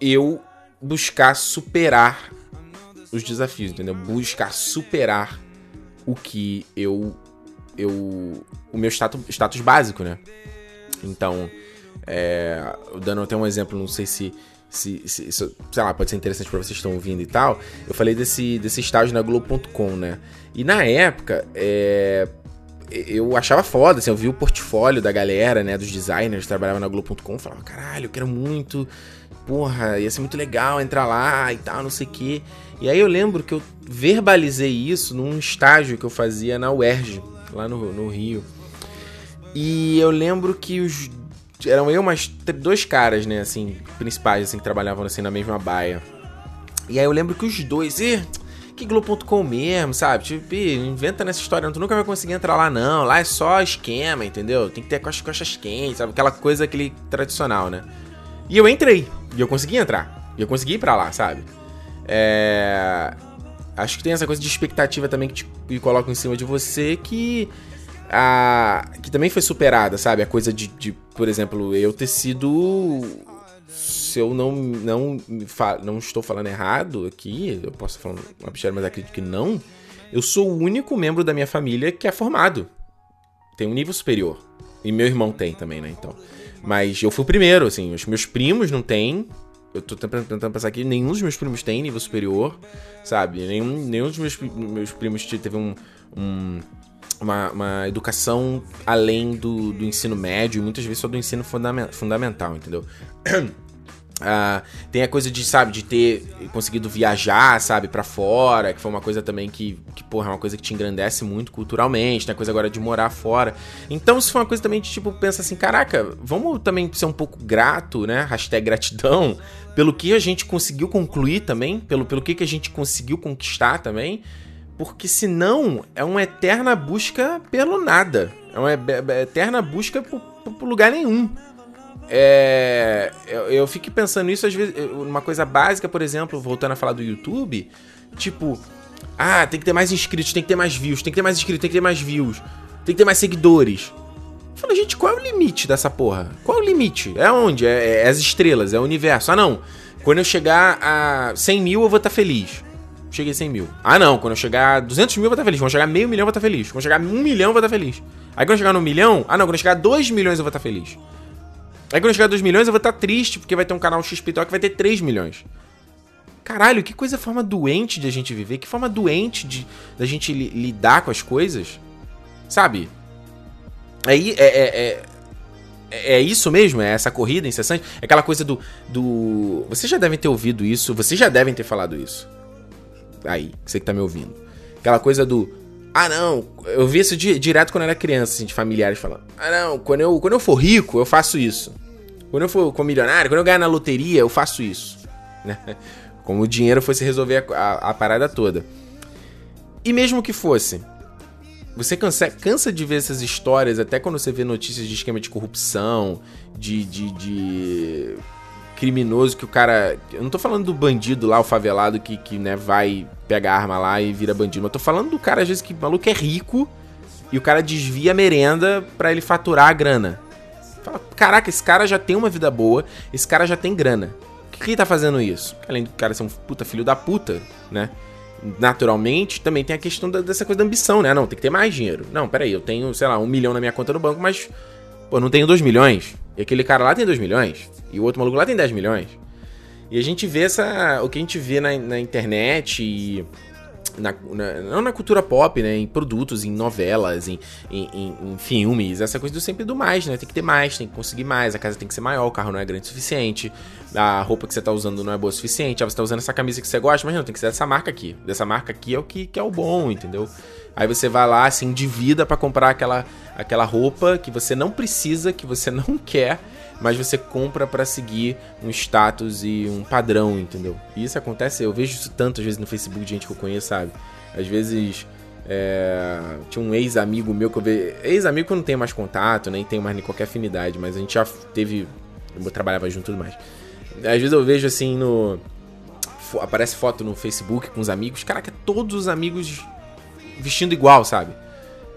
Speaker 1: eu buscar superar os desafios, entendeu? Buscar superar o que eu. eu o meu status, status básico, né? Então, é, dando até um exemplo, não sei se, se, se, se sei lá, pode ser interessante para vocês que estão ouvindo e tal. Eu falei desse, desse estágio na Globo.com, né? E na época, é, eu achava foda, assim, eu vi o portfólio da galera, né, dos designers que trabalhavam na Globo.com, falava, caralho, eu quero muito, porra, ia ser muito legal entrar lá e tal, não sei o quê. E aí eu lembro que eu verbalizei isso num estágio que eu fazia na UERJ, lá no, no Rio. E eu lembro que os eram eu mais dois caras, né, assim, principais, assim, que trabalhavam assim na mesma baia. E aí eu lembro que os dois, e que Globo.com mesmo, sabe? Tipo, inventa nessa história, tu nunca vai conseguir entrar lá não, lá é só esquema, entendeu? Tem que ter com as coxas quentes, sabe? Aquela coisa, aquele tradicional, né? E eu entrei, e eu consegui entrar, e eu consegui ir pra lá, sabe? É... Acho que tem essa coisa de expectativa também que te colocam em cima de você que a, que também foi superada, sabe? A coisa de, de, por exemplo, eu ter sido. Se eu não, não, não estou falando errado aqui, eu posso falar uma besteira, mas acredito que não. Eu sou o único membro da minha família que é formado. Tem um nível superior. E meu irmão tem também, né? Então. Mas eu fui o primeiro, assim. Os meus primos não têm. Eu tô tentando pensar aqui, nenhum dos meus primos tem nível superior, sabe? Nenhum, nenhum dos meus, meus primos teve um, um uma, uma educação além do, do ensino médio, muitas vezes só do ensino fundamental, entendeu? Uh, tem a coisa de, sabe, de ter conseguido viajar, sabe, para fora, que foi uma coisa também que, que, porra, é uma coisa que te engrandece muito culturalmente, tem a coisa agora de morar fora. Então, isso foi uma coisa também de, tipo, pensa assim, caraca, vamos também ser um pouco grato, né, hashtag gratidão, pelo que a gente conseguiu concluir também, pelo, pelo que, que a gente conseguiu conquistar também, porque senão é uma eterna busca pelo nada. É uma eterna busca por, por lugar nenhum. É, eu, eu, fico pensando nisso às vezes. Uma coisa básica, por exemplo, voltando a falar do YouTube. Tipo, ah, tem que ter mais inscritos, tem que ter mais views, tem que ter mais inscritos, tem que ter mais views, tem que ter mais seguidores. Eu falo, gente, qual é o limite dessa porra? Qual é o limite? É onde? É, é as estrelas, é o universo. Ah, não. Quando eu chegar a 100 mil, eu vou estar feliz cheguei a 100 mil. Ah, não, quando eu chegar a 200 mil eu vou estar feliz. Quando eu chegar a meio milhão eu vou estar feliz. Quando eu chegar a um milhão eu vou estar feliz. Aí quando eu chegar no milhão, ah não, quando eu chegar a 2 milhões eu vou estar feliz. Aí quando eu chegar a 2 milhões eu vou estar triste, porque vai ter um canal XPTO que vai ter 3 milhões. Caralho, que coisa forma doente de a gente viver, que forma doente de da gente li, lidar com as coisas. Sabe? Aí é, é, é, é, isso mesmo? É essa corrida incessante? É aquela coisa do, do. Vocês já devem ter ouvido isso, vocês já devem ter falado isso aí, você que tá me ouvindo. Aquela coisa do. Ah, não, eu vi isso di direto quando eu era criança, assim, de familiares falando. Ah, não, quando eu, quando eu for rico, eu faço isso. Quando eu for com milionário, quando eu ganhar na loteria, eu faço isso. Né? Como o dinheiro fosse resolver a, a, a parada toda. E mesmo que fosse, você cansa, cansa de ver essas histórias, até quando você vê notícias de esquema de corrupção, de, de, de criminoso que o cara. Eu não tô falando do bandido lá, o favelado que, que né, vai pegar arma lá e vira bandido. Mas eu tô falando do cara, às vezes, que o maluco é rico e o cara desvia a merenda para ele faturar a grana. Fala, caraca, esse cara já tem uma vida boa, esse cara já tem grana. Por que, que ele tá fazendo isso? Além do cara ser um puta filho da puta, né? Naturalmente, também tem a questão da, dessa coisa da ambição, né? Não, tem que ter mais dinheiro. Não, peraí, eu tenho, sei lá, um milhão na minha conta no banco, mas, pô, não tenho dois milhões. E aquele cara lá tem dois milhões. E o outro maluco lá tem 10 milhões. E a gente vê essa. O que a gente vê na, na internet e. Na, na, não na cultura pop, né? Em produtos, em novelas, em, em, em, em, filmes, essa coisa do sempre do mais, né? Tem que ter mais, tem que conseguir mais, a casa tem que ser maior, o carro não é grande o suficiente, a roupa que você tá usando não é boa o suficiente, ah, você tá usando essa camisa que você gosta, mas não, tem que ser dessa marca aqui. Dessa marca aqui é o que, que é o bom, entendeu? Aí você vai lá, se endivida para comprar aquela, aquela roupa que você não precisa, que você não quer, mas você compra para seguir um status e um padrão, entendeu? E isso acontece, eu vejo isso tantas vezes no Facebook de gente que eu conheço, sabe? Às vezes é, tinha um ex-amigo meu que eu vejo. Ex-amigo que eu não tenho mais contato, nem tenho mais nem qualquer afinidade, mas a gente já teve. Eu trabalhava junto e tudo mais. Às vezes eu vejo assim no. Aparece foto no Facebook com os amigos. Caraca, todos os amigos vestindo igual, sabe?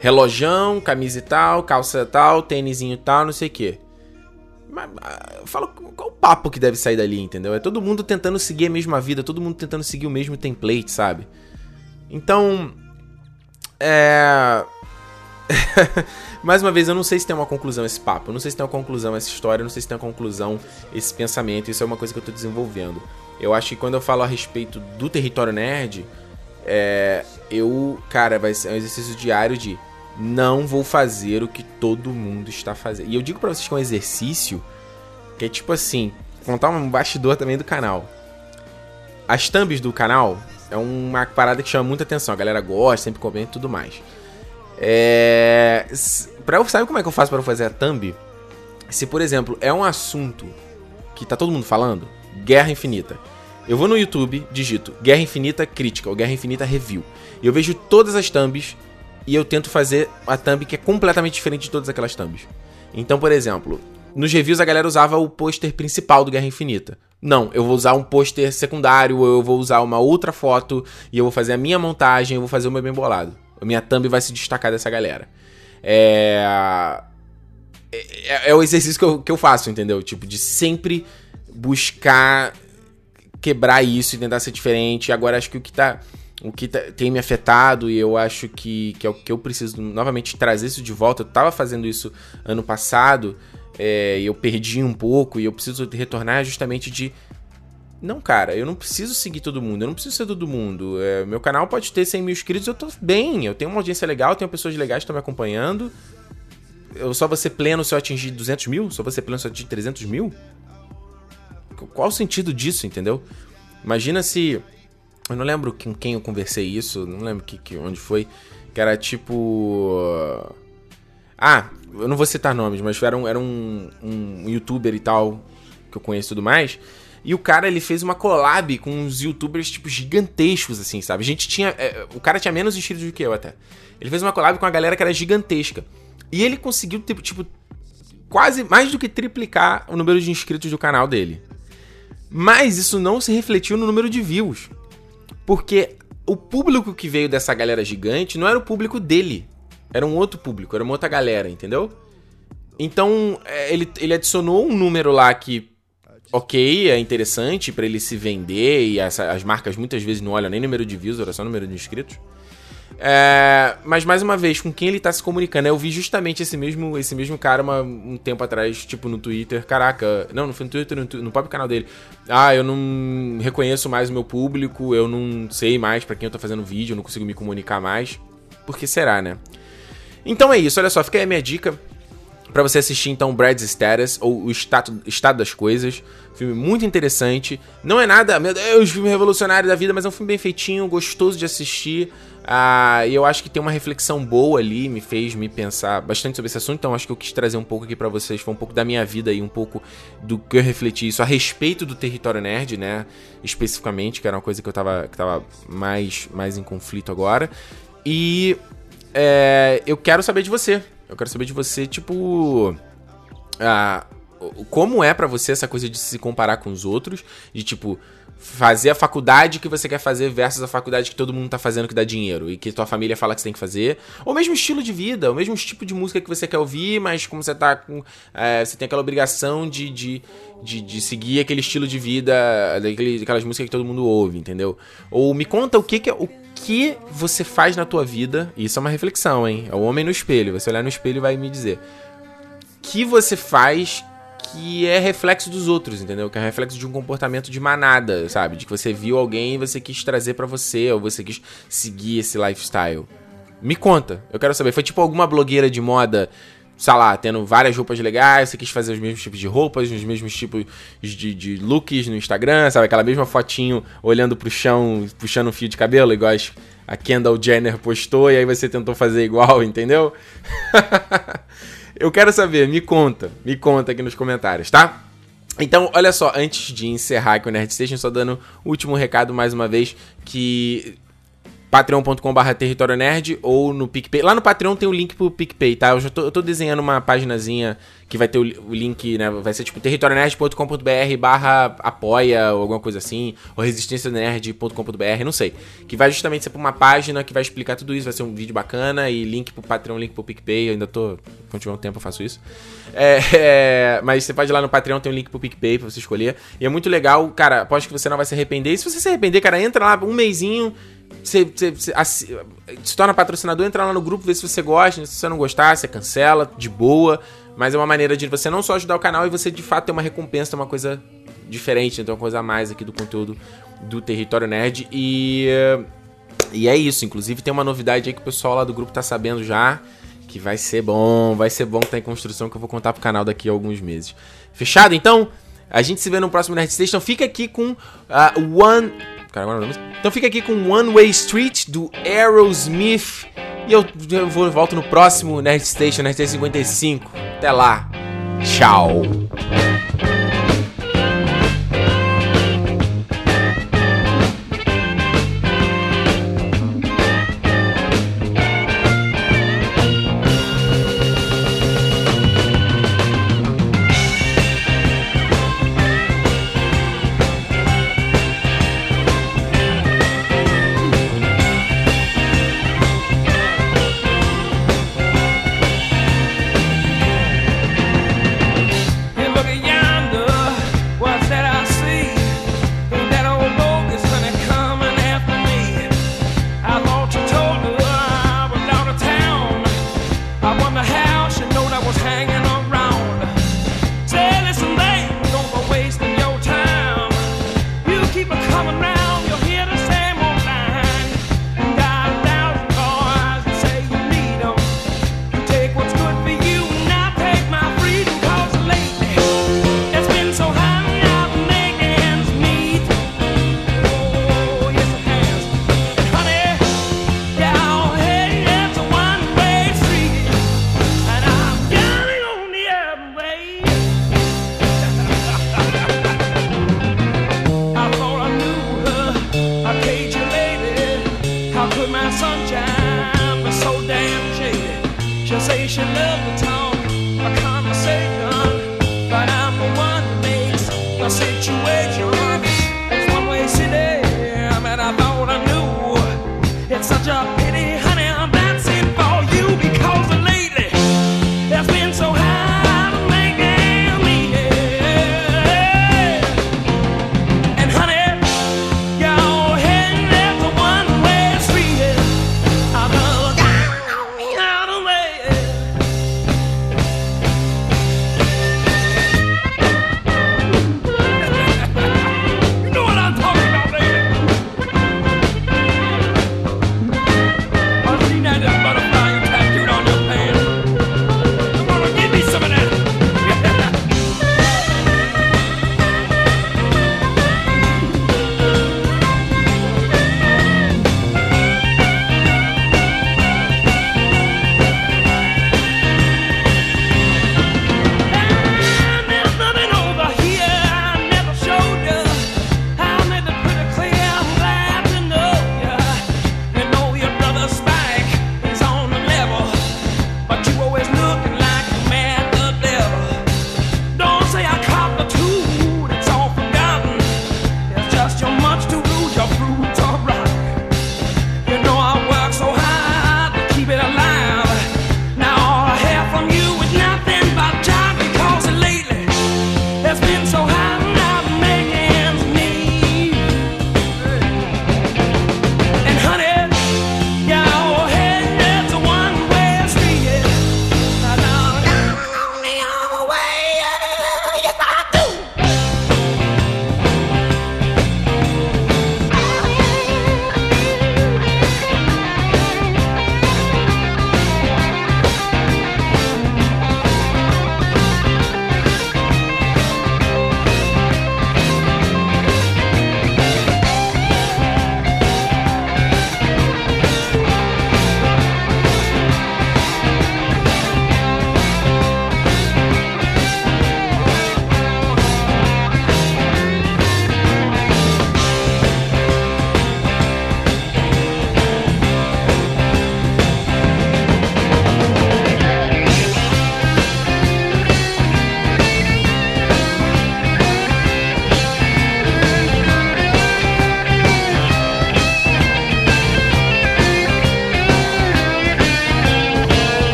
Speaker 1: Relojão, camisa e tal, calça tal, tênisinho tal, não sei o quê. Mas, ah, fala qual o papo que deve sair dali, entendeu? É todo mundo tentando seguir a mesma vida, todo mundo tentando seguir o mesmo template, sabe? Então. É. Mais uma vez, eu não sei se tem uma conclusão esse papo, eu não sei se tem uma conclusão essa história, eu não sei se tem uma conclusão esse pensamento, isso é uma coisa que eu tô desenvolvendo. Eu acho que quando eu falo a respeito do território nerd, é, eu, cara, vai ser um exercício diário de não vou fazer o que todo mundo está fazendo. E eu digo pra vocês que é um exercício que é tipo assim, contar um bastidor também do canal. As thumbs do canal é uma parada que chama muita atenção. A galera gosta, sempre comenta e tudo mais. É. Pra eu, sabe como é que eu faço para fazer a thumb? Se, por exemplo, é um assunto que tá todo mundo falando, Guerra Infinita. Eu vou no YouTube, digito Guerra Infinita Crítica ou Guerra Infinita Review. E eu vejo todas as thumbs e eu tento fazer a thumb que é completamente diferente de todas aquelas thumbs. Então, por exemplo, nos reviews a galera usava o pôster principal do Guerra Infinita. Não, eu vou usar um pôster secundário, ou eu vou usar uma outra foto e eu vou fazer a minha montagem, eu vou fazer o meu bem bolado. A minha thumb vai se destacar dessa galera. É. É, é o exercício que eu, que eu faço, entendeu? Tipo, de sempre buscar quebrar isso e tentar ser diferente. Agora acho que o que tá o que tá, tem me afetado e eu acho que, que é o que eu preciso novamente trazer isso de volta. Eu tava fazendo isso ano passado é, eu perdi um pouco e eu preciso retornar justamente de. Não, cara, eu não preciso seguir todo mundo, eu não preciso ser todo mundo. É, meu canal pode ter 100 mil inscritos, eu tô bem, eu tenho uma audiência legal, tenho pessoas legais que estão me acompanhando. Eu só vou ser pleno se eu atingir 200 mil? Só vou ser pleno se eu atingir 300 mil? Qual o sentido disso, entendeu? Imagina se. Eu não lembro com quem eu conversei isso, não lembro que, que, onde foi. Que era tipo. Ah, eu não vou citar nomes, mas era um, era um, um youtuber e tal, que eu conheço e tudo mais. E o cara, ele fez uma collab com uns youtubers, tipo, gigantescos, assim, sabe? A gente tinha. É, o cara tinha menos inscritos do que eu até. Ele fez uma collab com uma galera que era gigantesca. E ele conseguiu, tipo, tipo, quase mais do que triplicar o número de inscritos do canal dele. Mas isso não se refletiu no número de views. Porque o público que veio dessa galera gigante não era o público dele. Era um outro público, era uma outra galera, entendeu? Então, é, ele, ele adicionou um número lá que, ok, é interessante para ele se vender, e essa, as marcas muitas vezes não olham nem número de views, olha só número de inscritos. É, mas mais uma vez, com quem ele tá se comunicando? Eu vi justamente esse mesmo, esse mesmo cara uma, um tempo atrás, tipo no Twitter. Caraca, não, não foi no Twitter, no, no próprio canal dele. Ah, eu não reconheço mais o meu público, eu não sei mais para quem eu tô fazendo vídeo, eu não consigo me comunicar mais. Por que será, né? Então é isso, olha só, fica aí a minha dica para você assistir então Brad's Status, ou o estado, estado das Coisas. Filme muito interessante. Não é nada, meu Deus, filme revolucionário da vida, mas é um filme bem feitinho, gostoso de assistir. Ah, eu acho que tem uma reflexão boa ali, me fez me pensar bastante sobre esse assunto. Então acho que eu quis trazer um pouco aqui para vocês, foi um pouco da minha vida e um pouco do que eu refleti isso a respeito do território nerd, né? Especificamente, que era uma coisa que eu tava, que tava mais, mais em conflito agora. E é, eu quero saber de você. Eu quero saber de você, tipo. Ah, como é para você essa coisa de se comparar com os outros? De tipo, fazer a faculdade que você quer fazer versus a faculdade que todo mundo tá fazendo que dá dinheiro e que tua família fala que você tem que fazer. Ou mesmo estilo de vida, o mesmo tipo de música que você quer ouvir, mas como você tá com. É, você tem aquela obrigação de, de, de, de, seguir aquele estilo de vida, daquele, aquelas músicas que todo mundo ouve, entendeu? Ou me conta o que, que é. O que você faz na tua vida, isso é uma reflexão, hein? É o homem no espelho. Você olhar no espelho e vai me dizer. Que você faz que é reflexo dos outros, entendeu? Que é reflexo de um comportamento de manada, sabe? De que você viu alguém e você quis trazer para você, ou você quis seguir esse lifestyle. Me conta, eu quero saber. Foi tipo alguma blogueira de moda sei lá, tendo várias roupas legais, você quis fazer os mesmos tipos de roupas, os mesmos tipos de, de looks no Instagram, sabe? Aquela mesma fotinho olhando pro chão, puxando um fio de cabelo, igual a Kendall Jenner postou, e aí você tentou fazer igual, entendeu? Eu quero saber, me conta, me conta aqui nos comentários, tá? Então, olha só, antes de encerrar aqui o Nerd Station, só dando o último recado mais uma vez, que patreon.com.br território nerd ou no PicPay. Lá no Patreon tem o link pro PicPay, tá? Eu já tô, eu tô desenhando uma paginazinha que vai ter o, o link, né? Vai ser tipo territorionerd.com.br barra apoia ou alguma coisa assim, ou resistencianerd.com.br, não sei. Que vai justamente ser pra uma página que vai explicar tudo isso, vai ser um vídeo bacana e link pro Patreon, link pro PicPay, eu ainda tô... Quando tiver um tempo eu faço isso. É, é, mas você pode ir lá no Patreon, tem um link pro PicPay pra você escolher. E é muito legal, cara, aposto que você não vai se arrepender. E se você se arrepender, cara, entra lá um mêsinho você, você, você se torna patrocinador, entra lá no grupo, vê se você gosta, se você não gostar, você cancela, de boa. Mas é uma maneira de você não só ajudar o canal e você de fato ter uma recompensa, ter uma coisa diferente, então uma coisa a mais aqui do conteúdo do Território Nerd. E, e é isso. Inclusive tem uma novidade aí que o pessoal lá do grupo tá sabendo já.
Speaker 4: Que vai ser bom, vai ser bom que tá em construção que eu vou contar pro canal daqui a alguns meses. Fechado então? A gente se vê no próximo Nerd Station. Então, fica aqui com uh, One cara agora Então fica aqui com One Way Street do Aerosmith. E eu, eu vou, volto no próximo Nerd Station, Nerd Station 55. Até lá. Tchau.